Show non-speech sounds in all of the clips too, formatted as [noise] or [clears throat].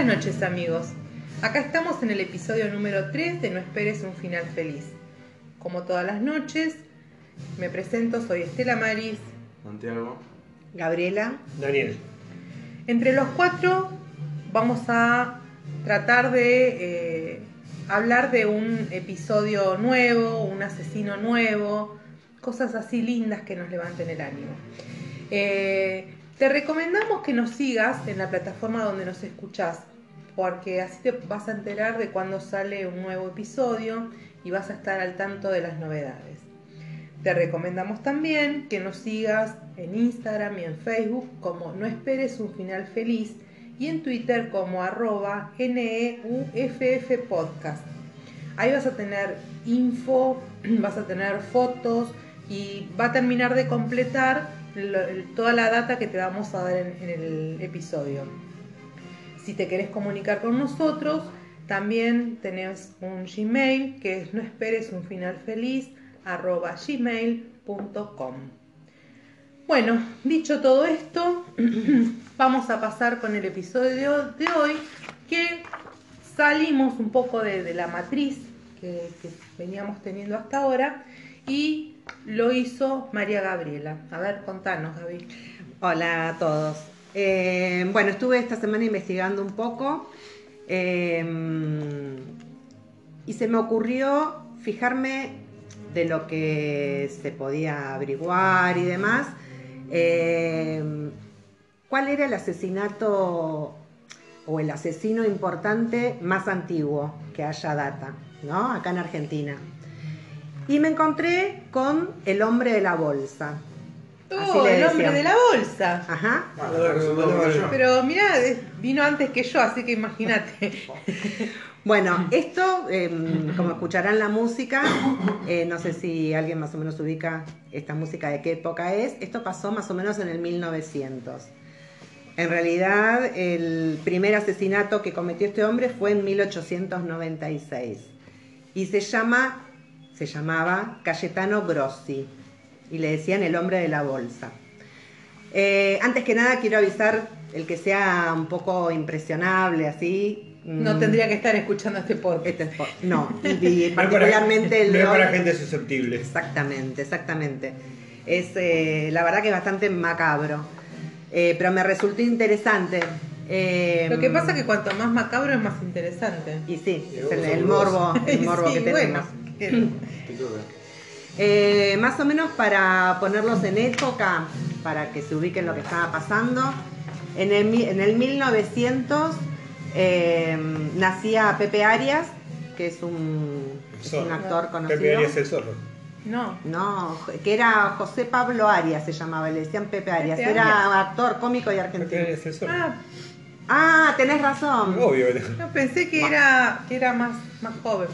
Buenas noches amigos. Acá estamos en el episodio número 3 de No esperes un final feliz. Como todas las noches, me presento, soy Estela Maris. Santiago. Gabriela. Daniel. Entre los cuatro vamos a tratar de eh, hablar de un episodio nuevo, un asesino nuevo, cosas así lindas que nos levanten el ánimo. Eh, te recomendamos que nos sigas en la plataforma donde nos escuchás, porque así te vas a enterar de cuando sale un nuevo episodio y vas a estar al tanto de las novedades. Te recomendamos también que nos sigas en Instagram y en Facebook como No Esperes un Final Feliz y en Twitter como arroba NEUFF Podcast. Ahí vas a tener info, [clears throat] vas a tener fotos y va a terminar de completar toda la data que te vamos a dar en, el episodio. Si te querés comunicar con nosotros, también tenés un Gmail que es no esperes un final feliz arroba gmail.com. Bueno, dicho todo esto, [clears throat] vamos a pasar con el episodio de hoy que salimos un poco de, la matriz que, que veníamos teniendo hasta ahora y lo hizo María Gabriela. A ver, contanos, Gaby. Hola a todos. Eh, bueno, estuve esta semana investigando un poco eh, y se me ocurrió fijarme de lo que se podía averiguar y demás, eh, cuál era el asesinato o el asesino importante más antiguo que haya data, ¿no? Acá en Argentina. Y me encontré con el hombre de la bolsa. Oh, el hombre de la bolsa. Ajá. Ah, Pero mira, vino antes que yo, así que imagínate. [laughs] Bueno, esto, em, como escucharán la música, eh, no sé si alguien más o menos ubica esta música de qué época es, esto pasó más o menos en el 1900. En realidad, el primer asesinato que cometió este hombre fue en 1896 y se llama se llamaba Cayetano Grossi y le decían el hombre de la bolsa. Eh, antes que nada quiero avisar el que sea un poco impresionable así. No mm, tendría que estar escuchando este podcast. Este no, [laughs] y particularmente el de para gente susceptible. Exactamente, exactamente. Es eh, la verdad que es bastante macabro. Eh, pero me resultó interesante. Lo que pasa es que cuanto más macabro es más interesante. Y sí, es el, morbo, el morbo [laughs] que tenemos. [laughs] Eh, más o menos para ponerlos en época, para que se ubiquen lo que estaba pasando, en el, en el 1900 eh, nacía Pepe Arias, que es un, actor conocido. Pepe Arias el zorro. No. No, que era José Pablo Arias se llamaba, le decían Pepe Arias. era actor cómico y argentino. Pepe Arias. Ah. ah, tenés razón. Obvio. No, pensé que era, que era más, más joven.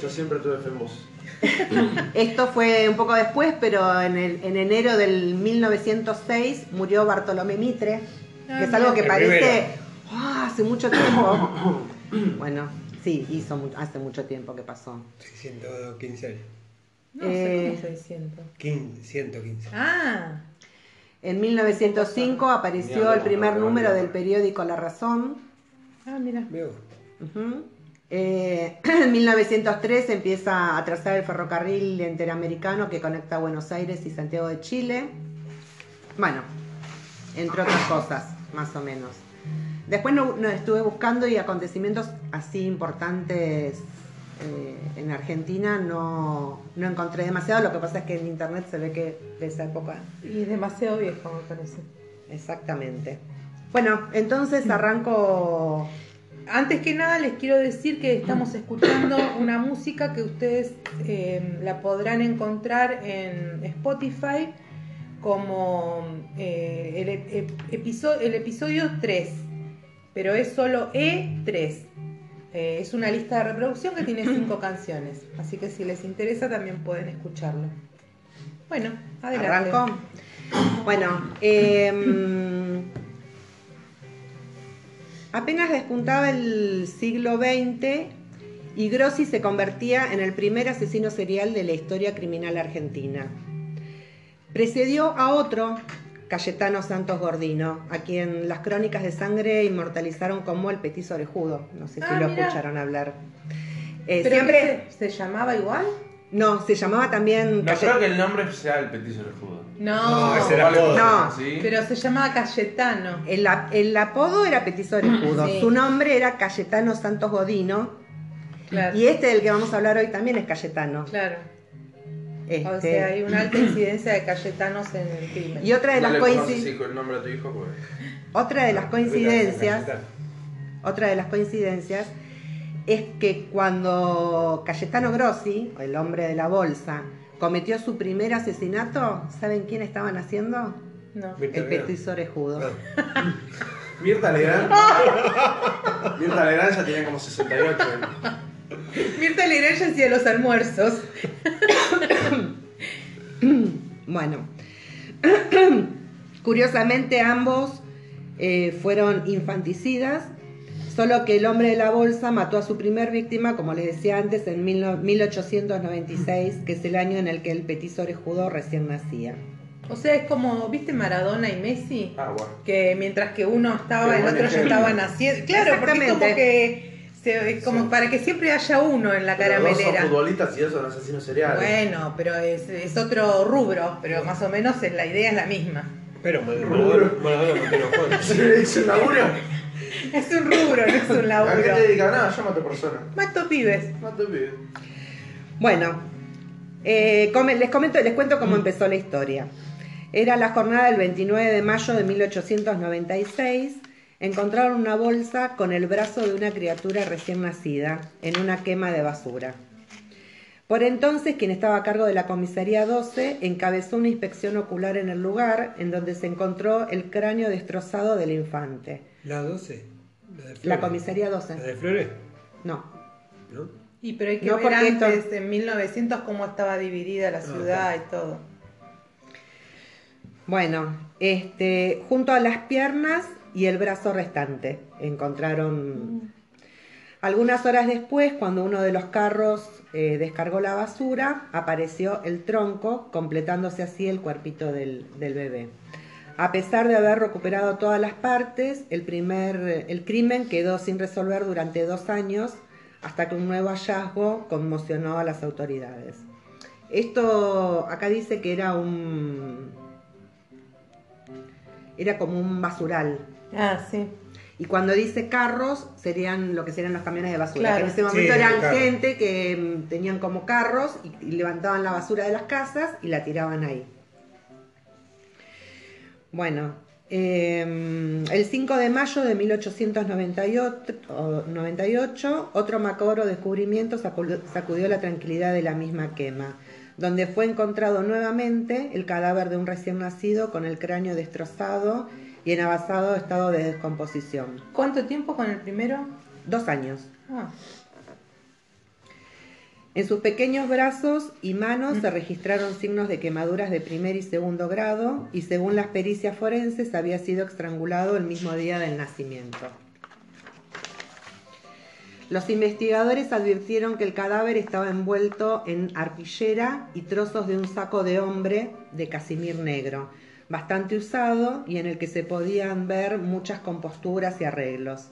Yo siempre tuve famoso. [laughs] Esto fue un poco después, pero en, el, en enero del 1906 murió Bartolomé Mitre, que es algo que parece ah, hace mucho tiempo. [coughs] Bueno, sí, hizo hace mucho tiempo que pasó. 615 años. No, eh, 600. 115. Ah. En 1905 apareció el primer número del periódico La Razón. Ah, mira. Veo. Eh, [clears throat] en 1903 empieza a trazar el ferrocarril interamericano que conecta Buenos Aires y Santiago de Chile. Bueno, entre otras cosas, más o menos. Después no, estuve buscando y acontecimientos así importantes eh, en Argentina no, no, encontré demasiado. Lo que pasa es que en internet se ve que de esa época. Y es demasiado viejo, me parece. Exactamente. Bueno, entonces arranco antes que nada les quiero decir que estamos escuchando una música que ustedes eh, la podrán encontrar en Spotify como eh, el, episodio, el episodio 3, pero es solo E3. Eh, es una lista de reproducción que tiene cinco [laughs] canciones, así que si les interesa también pueden escucharlo. Bueno, adelante. ¿Arrancó? Bueno, eh, Apenas despuntaba el siglo XX y Grossi se convertía en el primer asesino serial de la historia criminal argentina. Precedió a otro Cayetano Santos Gordino, a quien las crónicas de sangre inmortalizaron como el petiso orejudo. No sé si Ah, lo escucharon hablar. Eh, ¿Pero siempre, se, se llamaba igual? No, se llamaba también No creo que el nombre sea el petiso del judo. No, No, ese era apodo. No, ¿Sí? pero se llamaba Cayetano. el, ap- el apodo era petiso orejudo, Sí. su nombre era Cayetano Santos Godino Claro, y este del que vamos a hablar hoy también es Cayetano. claro. O Este, sea, hay una alta incidencia de Cayetanos en el crimen. y otra de no las coincidencias, el nombre a tu hijo porque... otra de las coincidencias Otra de las coincidencias es que cuando Cayetano Grossi, el hombre de la bolsa, cometió su primer asesinato, ¿saben quién estaban haciendo? No. El petiso orejudo. [laughs] Mirta Legrand. [laughs] Mirta Legrand ya tenía como 68 años. Mirta Legrand ya hacía los almuerzos. [coughs] Bueno, [coughs] curiosamente ambos eh, fueron infanticidas, solo que el hombre de la bolsa mató a su primer víctima, como les decía antes, en mil no- 1896, que es el año en el que el petiso orejudo recién nacía. O sea, es como, ¿viste Maradona y Messi? Ah, bueno. Que mientras que uno estaba, Qué el otro ya estaba naciendo. Claro, porque es como que. se- es como Sí. para que siempre haya uno en la Pero dos son caramelera. futbolistas y dos son asesinos seriales. Bueno, pero es, es otro rubro, pero más o menos es, la idea es la misma. Pero Maradona, Maradona no. Si le dicen laburo, Es un rubro, no es un ¿a qué te laburo. dedicas? Nada, yo mato personas. Mato pibes. Mato pibes. Bueno, eh, les comento, les cuento cómo empezó la historia. Era la jornada del 29 de mayo de 1896. Encontraron una bolsa con el brazo de una criatura recién nacida en una quema de basura. Por entonces, quien estaba a cargo de la comisaría 12 encabezó una inspección ocular en el lugar, en donde se encontró el cráneo destrozado del infante. La 12. La, La comisaría ¿La 12. de Flores? No. ¿No? Y pero hay que No, ver porque esto- antes, en 1900, cómo estaba dividida la ciudad y todo. Bueno, este, junto a las piernas y el brazo restante encontraron. Algunas horas después, cuando uno de los carros eh, descargó la basura, apareció el tronco, completándose así el cuerpito del, del bebé. A pesar de haber recuperado todas las partes, el, primer, el crimen quedó sin resolver durante dos años, hasta que un nuevo hallazgo conmocionó a las autoridades. Esto acá dice que era un, era como un basural. Ah, sí. Y cuando dice carros, serían lo que serían los camiones de basura. Claro. Que en ese momento Sí, eran claro. gente que mm, tenían como carros y, y levantaban la basura de las casas y la tiraban ahí. Bueno, eh, el 5 de mayo de 1898, o 98, otro macabro descubrimiento sacu- sacudió la tranquilidad de la misma quema, donde fue encontrado nuevamente el cadáver de un recién nacido con el cráneo destrozado y en avanzado estado de descomposición. ¿Cuánto tiempo con el primero? Dos años. Ah, En sus pequeños brazos y manos se registraron signos de quemaduras de primer y segundo grado y según las pericias forenses había sido estrangulado el mismo día del nacimiento. Los investigadores advirtieron que el cadáver estaba envuelto en arpillera y trozos de un saco de hombre de casimir negro, bastante usado y en el que se podían ver muchas composturas y arreglos.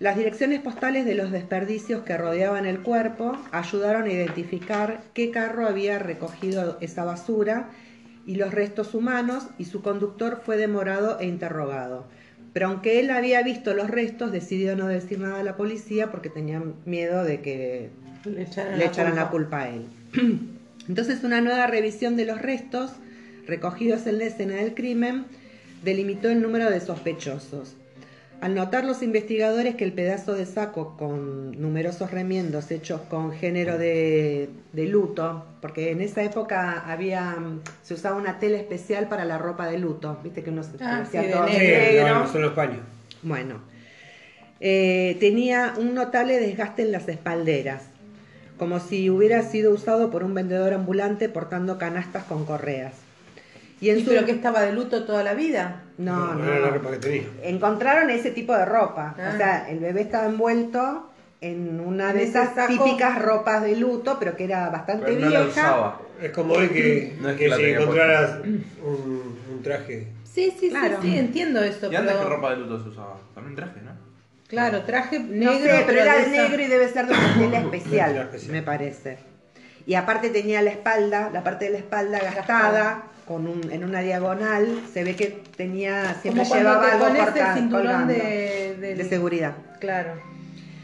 Las direcciones postales de los desperdicios que rodeaban el cuerpo ayudaron a identificar qué carro había recogido esa basura y los restos humanos y su conductor fue demorado e interrogado. Pero aunque él había visto los restos, decidió no decir nada a la policía porque tenía miedo de que le echaron, le echaran la culpa a él. [clears throat] Entonces una nueva revisión de los restos recogidos en la escena del crimen delimitó el número de sospechosos. Al notar los investigadores que el pedazo de saco con numerosos remiendos hechos con género de, de luto, porque en esa época había se usaba una tela especial para la ropa de luto, viste que uno se Ah, sí, todo de negro. Sí, negro. no, son los paños. Bueno, eh, tenía un notable desgaste en las espalderas, como si hubiera sido usado por un vendedor ambulante portando canastas con correas. Y en ¿Y su... pero que estaba de luto toda la vida? No, no, era la no. ropa que tenía. Encontraron ese tipo de ropa. Ah. O sea, el bebé estaba envuelto en una de esas saco. típicas ropas de luto, pero que era bastante Pero no la vieja. usaba. Es como hoy que, No es que que la si encontraras un, un traje. Sí, sí, Claro. sí, sí, entiendo eso. Y antes pero- que ropa de luto se usaba. También traje, ¿no? Claro, traje negro. No sé, pero era de esa- negro y debe ser de una [coughs] tela especial. me parece. Y aparte tenía la espalda, la parte de la espalda gastada, con un, en una diagonal. Se ve que tenía, siempre Como llevaba te algo pones corta- el cinturón colgando, de, del- de seguridad. Claro,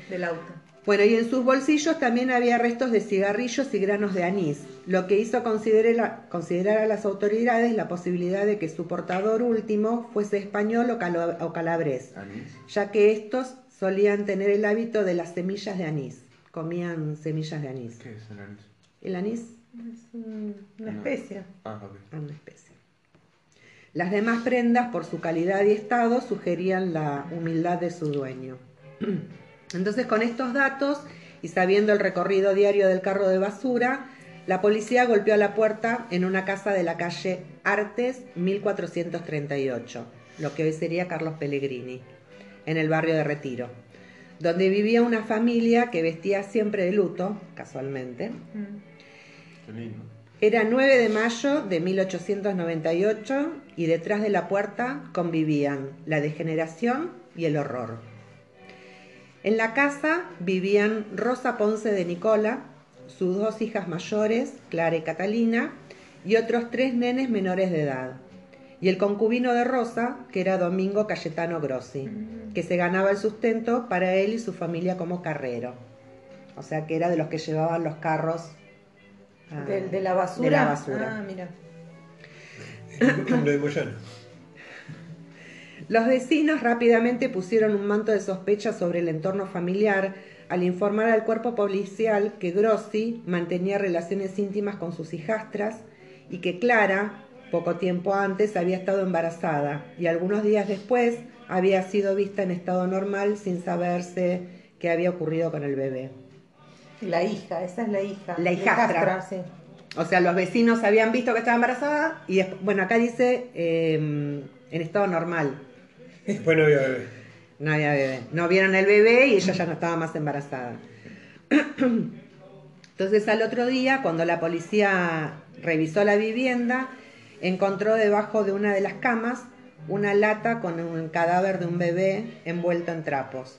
del auto. Bueno, y en sus bolsillos también había restos de cigarrillos y granos de anís, lo que hizo considerar, considerar a las autoridades la posibilidad de que su portador último fuese español o, calo- o calabrés, Anís. ya que estos solían tener el hábito de las semillas de anís, comían semillas de anís. ¿Qué es el anís? El anís Es un- una No. especia. Ah, una especie. Las demás prendas, por su calidad y estado, sugerían la humildad de su dueño. [clears throat] Entonces, con estos datos y sabiendo el recorrido diario del carro de basura, la policía golpeó a la puerta en una casa de la calle Artes 1438, lo que hoy sería Carlos Pellegrini, en el barrio de Retiro, donde vivía una familia que vestía siempre de luto, casualmente, Mm. Qué lindo. era 9 de mayo de 1898 y detrás de la puerta convivían la degeneración y el horror. En la casa vivían Rosa Ponce de Nicola, sus dos hijas mayores, Clara y Catalina, y otros tres nenes menores de edad. Y el concubino de Rosa, que era Domingo Cayetano Grossi, que se ganaba el sustento para él y su familia como carrero. O sea que era de los que llevaban los carros ah, ¿De, de la basura? de la basura. Ah, mira. Lo de Moyano. Los vecinos rápidamente pusieron un manto de sospecha sobre el entorno familiar al informar al cuerpo policial que Grossi mantenía relaciones íntimas con sus hijastras y que Clara, poco tiempo antes, había estado embarazada y algunos días después había sido vista en estado normal sin saberse qué había ocurrido con el bebé. La hija, esa es la hija. La hijastra. sí. O sea, los vecinos habían visto que estaba embarazada y, bueno, acá dice eh, en estado normal. Después no había bebé. No había bebé. No vieron el bebé y ella ya no estaba más embarazada. [clears throat] Entonces al otro día, cuando la policía revisó la vivienda, encontró debajo de una de las camas una lata con un cadáver de un bebé envuelto en trapos.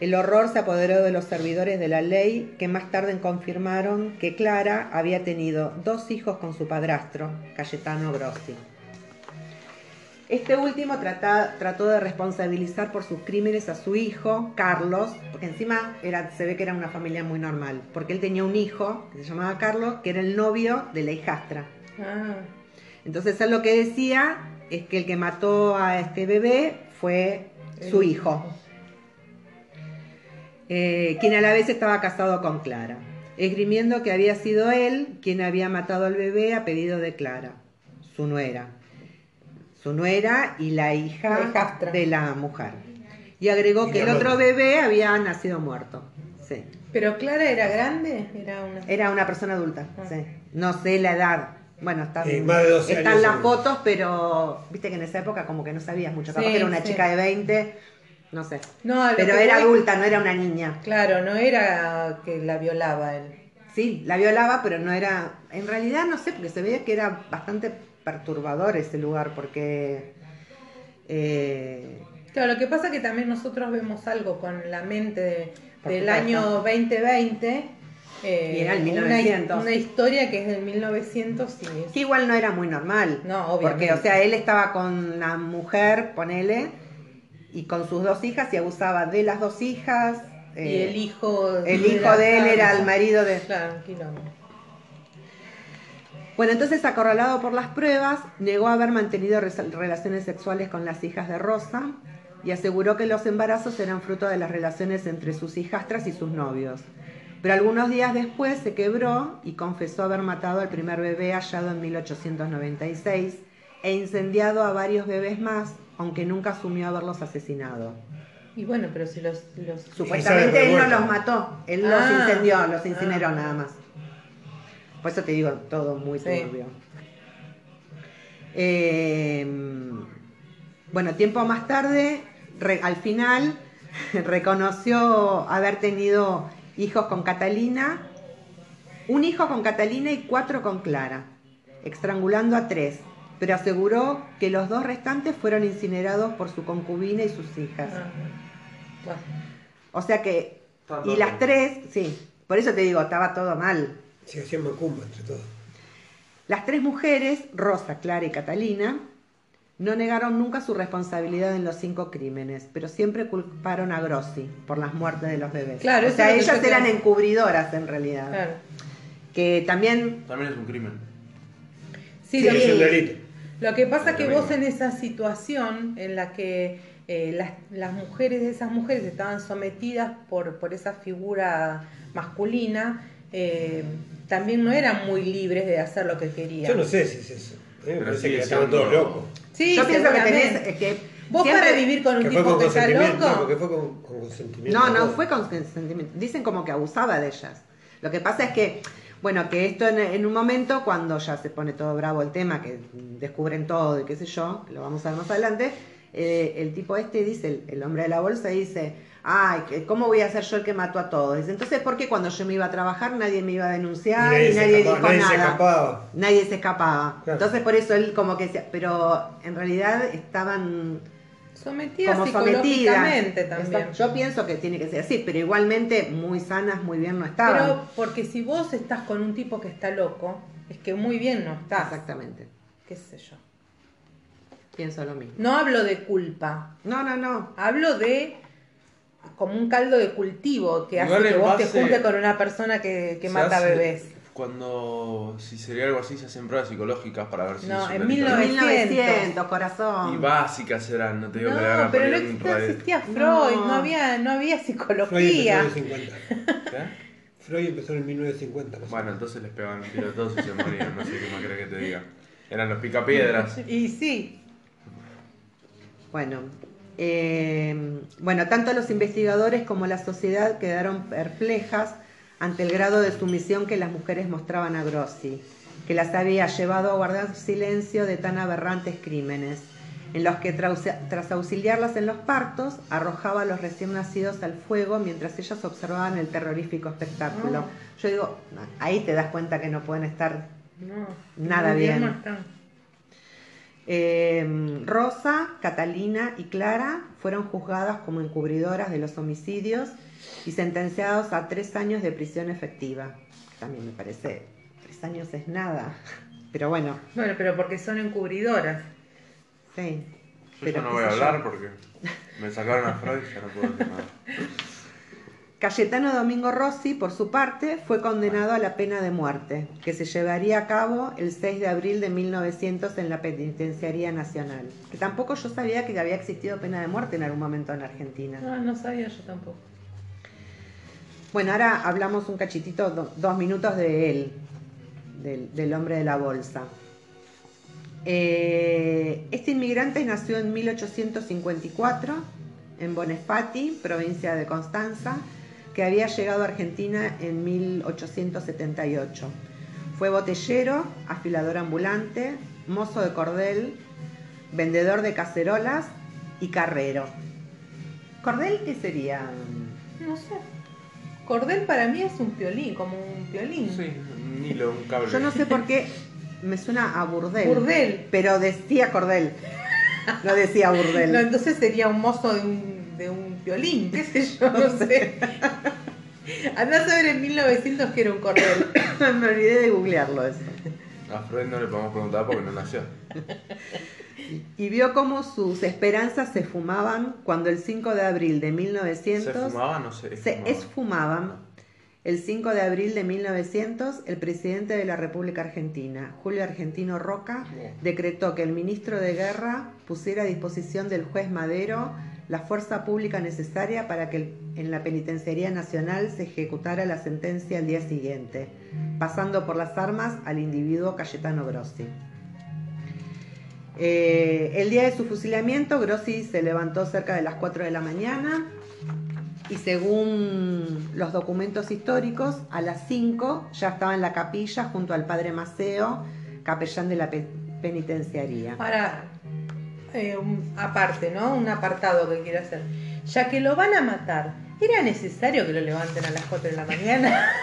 El horror se apoderó de los servidores de la ley que más tarde confirmaron que Clara había tenido dos hijos con su padrastro, Cayetano Grossi. Este último trata- trató de responsabilizar por sus crímenes a su hijo, Carlos, porque encima era, se ve que era una familia muy normal, porque él tenía un hijo que se llamaba Carlos, que era el novio de la hijastra. Ah, Entonces él lo que decía es que el que mató a este bebé fue su hijo, eh, quien a la vez estaba casado con Clara, esgrimiendo que había sido él quien había matado al bebé a pedido de Clara, su nuera, su nuera y la hija La de la mujer. Y agregó Y que el otro bebé había nacido muerto. Sí. Pero Clara era grande, era una. Era una persona adulta, Ah. sí. No sé la edad. Bueno, están, Eh, más de 12 están años las fotos, pero viste que en esa época como que no sabías mucho. Capaz Sí, que era una sí. chica de 20, no sé. No, Pero era voy- adulta, no era una niña. Claro, no era que la violaba él. Sí, la violaba, pero no era... En realidad no sé, porque se veía que era bastante perturbador ese lugar, porque... eh, Claro, lo que pasa es que también nosotros vemos algo con la mente de- del supuesto. año 2020. eh, Y era el una- 1900. Una, historia que es del 1900 y es- que igual no era muy normal. No, obviamente. Porque, o sea, él estaba con la mujer, ponele, y con sus dos hijas y abusaba de las dos hijas. y eh, el hijo. el hijo de él era el marido de... Bueno, entonces acorralado por las pruebas, negó haber mantenido relaciones sexuales con las hijas de Rosa y aseguró que los embarazos eran fruto de las relaciones entre sus hijastras y sus novios. Pero algunos días después se quebró y confesó haber matado al primer bebé hallado en 1896 e incendiado a varios bebés más, aunque nunca asumió haberlos asesinado. Y bueno, pero si los. los Supuestamente él no los mató, él los Ah. incendió, los incineró Ah. nada más. Por eso te digo, todo muy Sí. turbio. Eh, bueno, tiempo más tarde, re- al final, [laughs] reconoció haber tenido hijos con Catalina un hijo con Catalina y cuatro con Clara, estrangulando a tres, pero aseguró que los dos restantes fueron incinerados por su concubina y sus hijas. Ah. O sea que, y las tres, sí, por eso te digo, estaba todo mal. Se hacían macumba entre todos. Las tres mujeres, Rosa, Clara y Catalina, no negaron nunca su responsabilidad en los cinco crímenes, pero siempre culparon a Grossi por las muertes de los bebés. Claro, o eso sea, ellas te- eran encubridoras en realidad. Claro. Que también, También es un crimen. Sí, Sí, lo, es un delito. Lo que pasa es que vos en esa situación en la que eh, las, las mujeres de esas mujeres estaban sometidas por, por esa figura masculina, eh, también no eran muy libres de hacer lo que querían. Yo no sé si es eso. A mí me Pero parece que estaban todos locos. Sí, yo pienso que tenés, que Vos siempre- para vivir con un Que tipo con que está loco. porque fue con, con consentimiento. No, no, fue con consentimiento. Dicen como que abusaba de ellas. Lo que pasa es que, bueno, que esto en, en un momento, cuando ya se pone todo bravo el tema, que descubren todo y qué sé yo, lo vamos a ver más adelante, eh, el tipo este dice, el, el hombre de la bolsa dice, ay, ¿cómo voy a ser yo el que mató a todos? Dice, entonces, ¿por qué cuando yo me iba a trabajar nadie me iba a denunciar nadie, y se nadie, dijo nadie se nada? escapaba. Nadie se escapaba. Claro. Entonces, por eso él como que decía, pero en realidad estaban Sometidas como psicológicamente también. Exacto. Yo pienso que tiene que ser así, pero igualmente muy sanas, muy bien no estaban. Pero porque si vos estás con un tipo que está loco, es que muy bien no estás. Exactamente. Qué sé yo. Pienso lo mismo. No hablo de culpa, No, no, no. hablo de como un caldo de cultivo que Igual hace que vos te juntes con una persona que, que mata hace- bebés. Cuando, si sería algo así, se hacen pruebas psicológicas para ver si No, en delito. 1900. 1900, corazón. Y básicas serán, no te digo que le No, hagan pero no existía, radio. existía Freud, No. no, había, no había Freud psicología. empezó en el 50. ¿Qué? Freud empezó en el 1950. más o Bueno, entonces les pegaban un tiro a todos y se morían, no sé qué más querés que te diga. Eran los picapiedras. [laughs] Y sí, Bueno, eh, bueno, tanto los investigadores como la sociedad quedaron perplejas ante el grado de sumisión que las mujeres mostraban a Grossi, que las había llevado a guardar silencio de tan aberrantes crímenes, en los que tras auxiliarlas en los partos, arrojaba a los recién nacidos al fuego mientras ellas observaban el terrorífico espectáculo. Yo digo, ahí te das cuenta que no pueden estar. Nada bien. Eh, Rosa, Catalina y Clara fueron juzgadas como encubridoras de los homicidios y sentenciados a tres años de prisión efectiva. También me parece, tres años es nada. [laughs] Pero bueno, Bueno, pero porque son encubridoras. sí. Yo Pero ya no voy a yo. hablar porque [laughs] me sacaron a Freud y ya no puedo decir nada. Cayetano Domingo Rossi, por su parte, fue condenado a la pena de muerte, que se llevaría a cabo el 6 de abril de 1900 en la Penitenciaría Nacional. Que tampoco yo sabía que había existido pena de muerte en algún momento en Argentina. No, no sabía yo tampoco. Bueno, ahora hablamos un cachitito, do- dos minutos de él, del, hombre de la bolsa. Eh, este inmigrante nació en 1854 en Bonefati, provincia de Constanza, que había llegado a Argentina en 1878. Fue botellero, afilador ambulante, mozo de cordel, vendedor de cacerolas y carrero. ¿Cordel qué sería? No sé. Cordel para mí es un piolín, como un piolín. Sí, un hilo, un cable. Yo no sé por qué me suena a burdel. Burdel. Pero decía cordel. No decía burdel. [laughs] No, entonces sería un mozo de un, de un violín, qué sé yo, no sé. [laughs] Andás a ver en 1900 que era un cordel. [coughs] me olvidé de googlearlo eso. A Freud no le podemos preguntar porque no nació. Y vio cómo sus esperanzas se fumaban cuando el 5 de abril de 1900 ¿Se fumaba? No sé. se esfumaban. El 5 de abril de 1900, el presidente de la República Argentina, Julio Argentino Roca, decretó que el ministro de Guerra pusiera a disposición del juez Madero la fuerza pública necesaria para que en la Penitenciaría Nacional se ejecutara la sentencia al día siguiente, pasando por las armas al individuo Cayetano Grossi. Eh, el día de su fusilamiento, Grossi se levantó cerca de las 4 de la mañana y según los documentos históricos, a las 5 ya estaba en la capilla junto al padre Maceo, capellán de la pe- penitenciaría. Ahora, eh, un- aparte, ¿no? Un apartado que quiero hacer. Ya que lo van a matar, ¿era necesario que lo levanten a las 4 de la mañana? [laughs]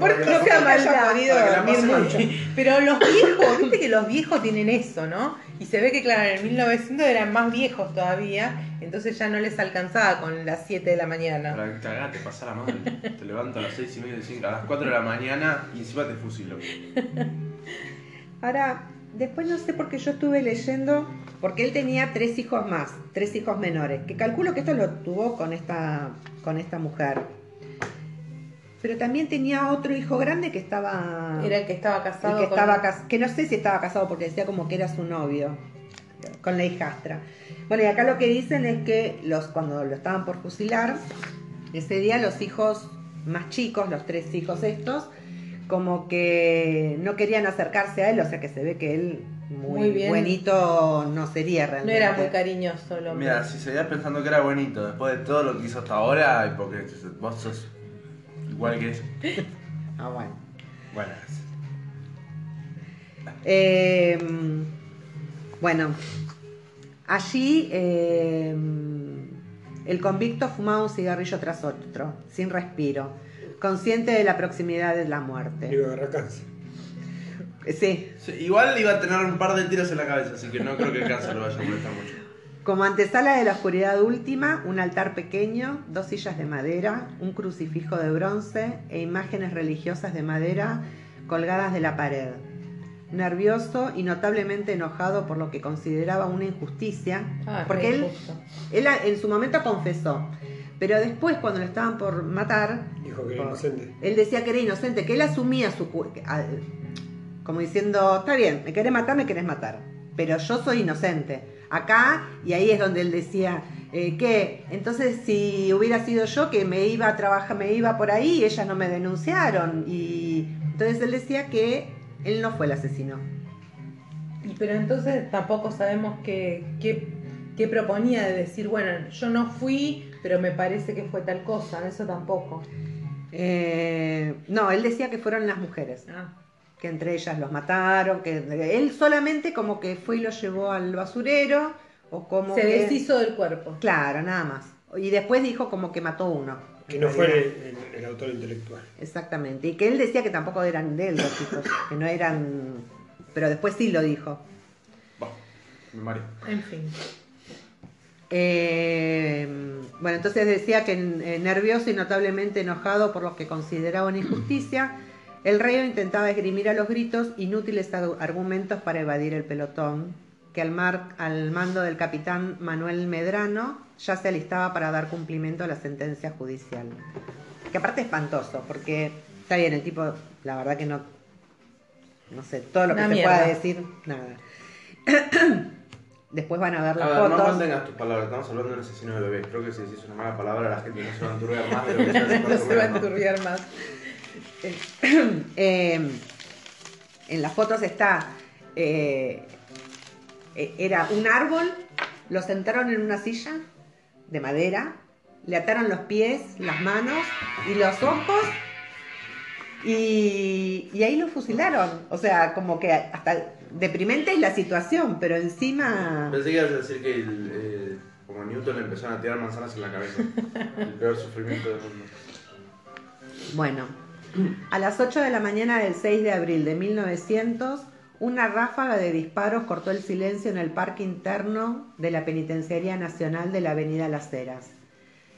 Porque no maldad. podido dormir mucho. Pero los viejos, viste que los viejos tienen eso, ¿no? Y se ve que, claro, en el 1900 eran más viejos todavía, entonces ya no les alcanzaba con las 7 de la mañana. Para que cagate, pasala mal. Te levanto a las 6 y media, a las 4 de la mañana y encima te fusilo. Ahora, después no sé por qué yo estuve leyendo, porque él tenía tres hijos más, tres hijos menores, que calculo que esto lo tuvo con esta, con esta mujer. Pero también tenía otro hijo grande que estaba... Era el que estaba el casado que con- estaba que no sé si estaba casado porque decía como que era su novio con la hijastra. Bueno, y acá lo que dicen es que los cuando lo estaban por fusilar, ese día los hijos más chicos, los tres hijos estos, como que no querían acercarse a él, o sea que se ve que él muy, Muy bien. buenito no sería No realmente. era muy cariñoso hombre. Mira, si seguías pensando que era bonito después de todo lo que hizo hasta ahora, y porque vos sos igual que eso. [laughs] Ah, bueno. Bueno, Eh, bueno, allí eh, el convicto fumaba un cigarrillo tras otro, sin respiro, consciente de la proximidad de la muerte. iba a agarrar cáncer. Sí, sí, igual iba a tener un par de tiros en la cabeza, así que no creo que el cáncer lo vaya a molestar mucho. como antesala de la oscuridad última, un altar pequeño, dos sillas de madera, un crucifijo de bronce e imágenes religiosas de madera colgadas de la pared. Nervioso y notablemente enojado por lo que consideraba una injusticia, Ah, porque él. Él en su momento confesó, pero después cuando lo estaban por matar, Dijo que era inocente. él decía que era inocente, que él asumía su... como diciendo, está bien, me querés matar, me querés matar, pero yo soy inocente. Acá, y ahí es donde él decía, eh, que entonces si hubiera sido yo que me iba a trabajar, me iba por ahí, y ellas no me denunciaron. Y entonces él decía que él no fue el asesino. Y pero entonces tampoco sabemos qué, qué, qué proponía de decir, bueno, yo no fui, pero me parece que fue tal cosa, eso tampoco. Eh, no, él decía que fueron las mujeres. Ah, que entre ellas los mataron, que él solamente como que fue y lo llevó al basurero o como se que- deshizo del cuerpo. Claro, nada más. Y después dijo como que mató uno. Que no fue el, el- el autor intelectual. Exactamente. Y que él decía que tampoco eran de él los hijos, que no eran... Pero después sí lo dijo. Va, me mareo. En fin. Eh, bueno, entonces decía que eh, nervioso y notablemente enojado por lo que consideraba una injusticia, el rey intentaba esgrimir a los gritos inútiles ar- argumentos para evadir el pelotón, que al, mar- al mando del capitán Manuel Medrano ya se alistaba para dar cumplimiento a la sentencia judicial. Que aparte es espantoso, porque está bien, el tipo, la verdad que no, no sé, todo lo que Una se mierda. pueda decir, nada. [clears throat] Después van a ver las A ver, no fotos. mantengas tus palabras, estamos hablando de un asesino de bebés. Creo que si decís una mala palabra la gente no se va a enturbiar más de lo que [laughs] se No se va a enturbiar más. [clears throat] Eh, en las fotos está, eh, eh, era un árbol, lo sentaron en una silla de madera, le ataron los pies, las manos y los ojos y, y ahí lo fusilaron. O sea, como que hasta deprimente es la situación, pero encima... Pensé que ibas a decir que el, eh, como Newton le empezaron a tirar manzanas en la cabeza. [laughs] El peor sufrimiento del mundo. Bueno, a las 8 de la mañana del 6 de abril de 1900, una ráfaga de disparos cortó el silencio en el parque interno de la Penitenciaría Nacional de la Avenida Las Heras.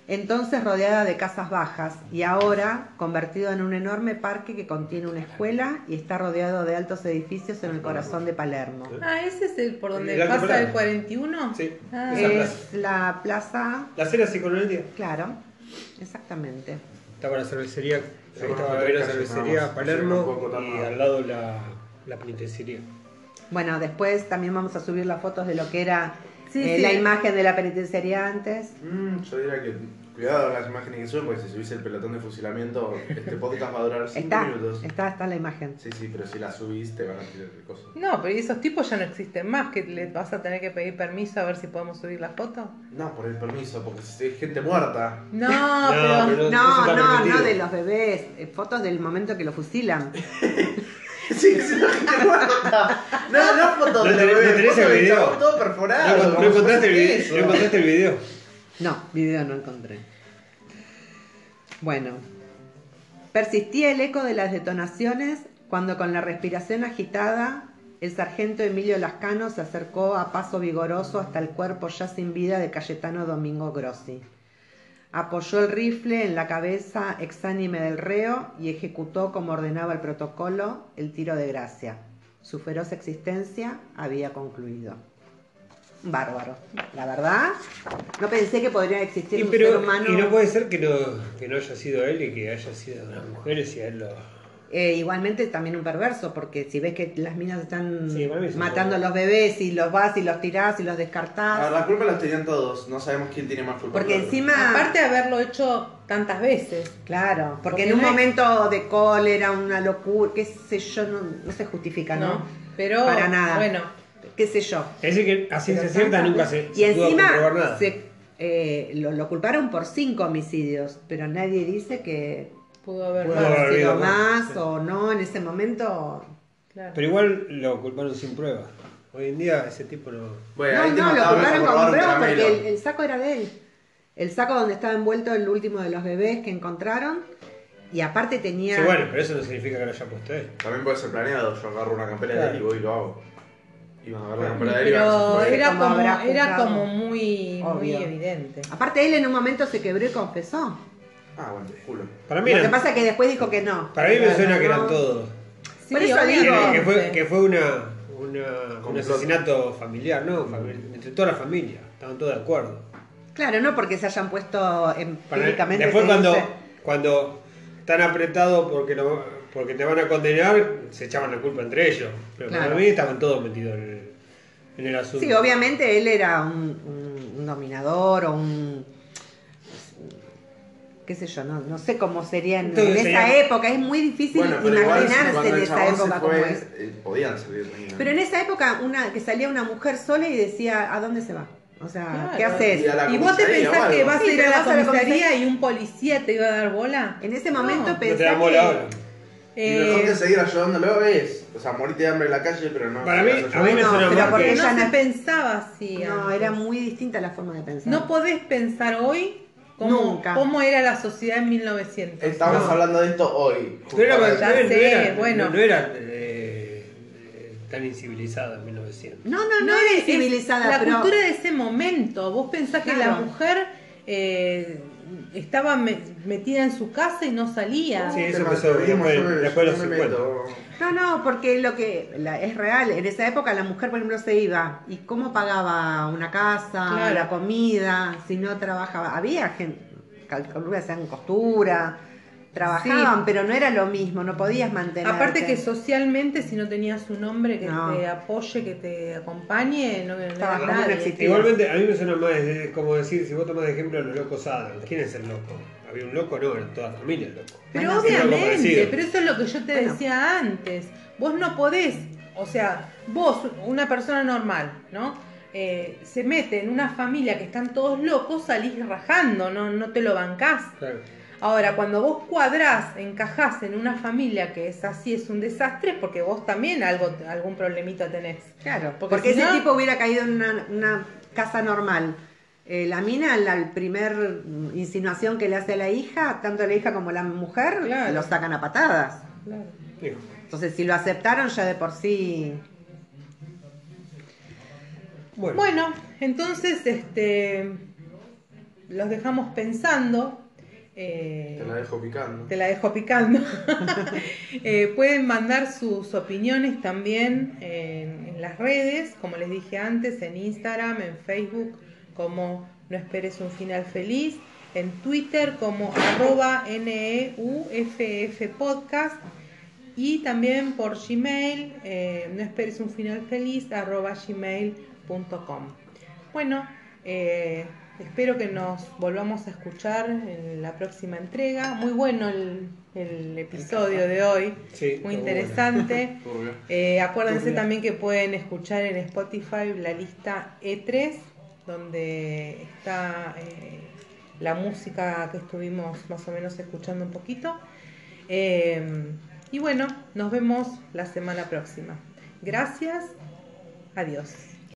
Entonces rodeada de casas bajas y ahora convertido en un enorme parque que contiene una escuela y está rodeado de altos edificios en el corazón de Palermo. Ah, ese es el por donde El pasa Palermo. el 41. Sí. Ah, Esa Es la plaza, La cera psicológica. claro, exactamente. Estaba la cervecería, ahí estaba la cervecería. Palermo y al lado la, la penitenciaría. Bueno, después también vamos a subir las fotos de lo que era Sí, eh, sí. la imagen de la penitenciaría antes. Mm, yo diría que cuidado con las imágenes que suben, porque si subís el pelotón de fusilamiento, este podcast va a durar 5 Está, minutos. está, está la imagen. Sí, sí, pero si la subís te van a tirar de cosas. No, pero esos tipos ya no existen más, que le vas a tener que pedir permiso a ver si podemos subir la foto. No, por el permiso, porque si hay gente muerta. No, [laughs] No, pero... pero- No, no, permitido. no de los bebés, eh, fotos del momento que lo fusilan. [laughs] Sí, sí, la gente muerta. No, no fotos ¿No de tenés- bebé, no tenés fotos el del video? chabón todo No, perforado. no como encontraste, el si fuese video, queso. no encontraste el video. No, video no encontré. Bueno, Persistía el eco de las detonaciones cuando con la respiración agitada el sargento Emilio Lascano se acercó a paso vigoroso hasta el cuerpo ya sin vida de Cayetano Domingo Grossi. Apoyó el rifle en la cabeza exánime del reo y ejecutó como ordenaba el protocolo el tiro de gracia. Su feroz existencia había concluido. Bárbaro. La verdad, no pensé que podría existir Y, un pero- ser humano. y no puede ser que no, que no haya sido él y que haya sido las mujeres y a él lo... Eh, igualmente también un perverso, porque si ves que las minas están Sí, matando a los bebés y los vas y los tirás y los descartás. A ver, la culpa la tenían todos, no sabemos quién tiene más culpa. Porque encima... Aparte de haberlo hecho tantas veces. Claro, porque, Porque en un no es- momento de cólera, una locura, qué sé yo, no, no se justifica, ¿no? No, pero Para nada. bueno, Qué sé yo. Es decir, que a ciencia cierta nunca se, Y se pudo comprobar encima nada. se, eh, lo, lo culparon por cinco homicidios, pero nadie dice que pudo haber pudo sido más, o no en ese momento. Claro. Pero igual lo culparon sin pruebas. Hoy en día ese tipo no... Bueno, no, ahí te no, lo culparon con pruebas porque el, el saco era de él. El saco donde estaba envuelto el último de los bebés que encontraron. Y aparte tenía. Sí, bueno, pero eso no significa que lo haya puesto él. También puede ser planeado, yo agarro una campera de él y voy y lo hago. Iban a agarrar la campera de él y a Pero hacer- era Como era como muy, muy evidente. Aparte él en un momento se quebró y confesó. Ah, bueno, culo. Para mí, Lo que eran- pasa es que después dijo que no. para mí me suena que eran todos. Sí, Por eso Que, digo. que fue, que fue una, una- un Complot. asesinato familiar, ¿no? Entre toda la familia. Estaban todos de acuerdo. Claro, no porque se hayan puesto Para- empíricamente. después se cuando, dice- cuando están apretados porque, lo- porque te van a condenar, se echaban la culpa entre ellos. Pero para Claro. mí estaban todos metidos en el, en el asunto. Sí, obviamente él era un, un- un dominador o un. Qué sé yo, no, no sé cómo sería en, Entonces, en esa sería- época, es muy difícil Bueno, pero igual imaginarse en esa época fue, como es. eh, podían salir. Pero en esa época una que salía una mujer sola y decía, ¿a dónde se va? O sea, Claro. ¿qué haces? Y ¿Y vos te pensás que vas a ir a la vas a la comisaría y un policía te iba a dar bola? En ese No, momento no no pensé te la hora. Y mejor Eh, que seguir ayudándolo es, o sea, morirte de hambre en la calle, pero no. Para mí- a mí me ayudando. suena pero porque que- ella no se no- pensaba así. No, antes. era muy distinta la forma de pensar. No podés pensar hoy cómo, Nunca. cómo era la sociedad en 1900. Estamos No. hablando de esto hoy. No era, justamente. Ya no era- sé, no era- bueno. no era, eh, tan incivilizada en 1900. no, no, no, No, era es- civilizada, la pero cultura de ese momento. Vos pensás que la mujer eh, estaba me- metida en su casa y no salía. Sí, eso empezó después- de los me 50. meto. No, no, porque lo que la- es real, en esa época la mujer, por ejemplo, se iba y cómo pagaba una casa, Claro. la comida, si no trabajaba. Había gente, que hacían costura, trabajaban, Sí. pero no era lo mismo, no podías mantener. Aparte que socialmente, si no tenías un hombre que No. te apoye, que te acompañe, no, no nadie. Igualmente, a mí me suena más de- como decir, si vos tomás de ejemplo a los locos Adams, ¿quién es el loco? ¿Había un loco? No, eran toda la familia el loco. Pero Bueno, obviamente, pero eso es lo que yo te Bueno. decía antes. Vos no podés, o sea, vos, una persona normal, ¿no? Eh, se mete en una familia que están todos locos, salís rajando, no, no te lo bancás. Claro. Ahora, cuando vos cuadrás, encajás en una familia que es así, es un desastre, es porque vos también algo, algún problemita tenés. Claro, Porque porque, si ese no- tipo hubiera caído en una, una casa normal. Eh, la mina, la primer mm, insinuación que le hace a la hija, tanto la hija como la mujer, Claro. lo sacan a patadas. Entonces, si lo aceptaron, ya de por sí. Bueno, Bueno, entonces, este, los dejamos pensando. Eh, Te la dejo picando. Te la dejo picando. [laughs] Eh, pueden mandar sus opiniones también en, en las redes, como les dije antes, en Instagram, en Facebook, como No Esperes un Final Feliz, en Twitter como arroba NEUFF Podcast y también por Gmail, eh, No Esperes un Final Feliz, arroba gmail.com. Bueno, eh, espero que nos volvamos a escuchar en la próxima entrega. Muy bueno el, el episodio de hoy, Sí, muy interesante. [laughs] Eh, acuérdense también que pueden escuchar en Spotify la lista E3, donde está eh, la música que estuvimos más o menos escuchando un poquito. Eh, y bueno, nos vemos la semana próxima. Gracias, adiós.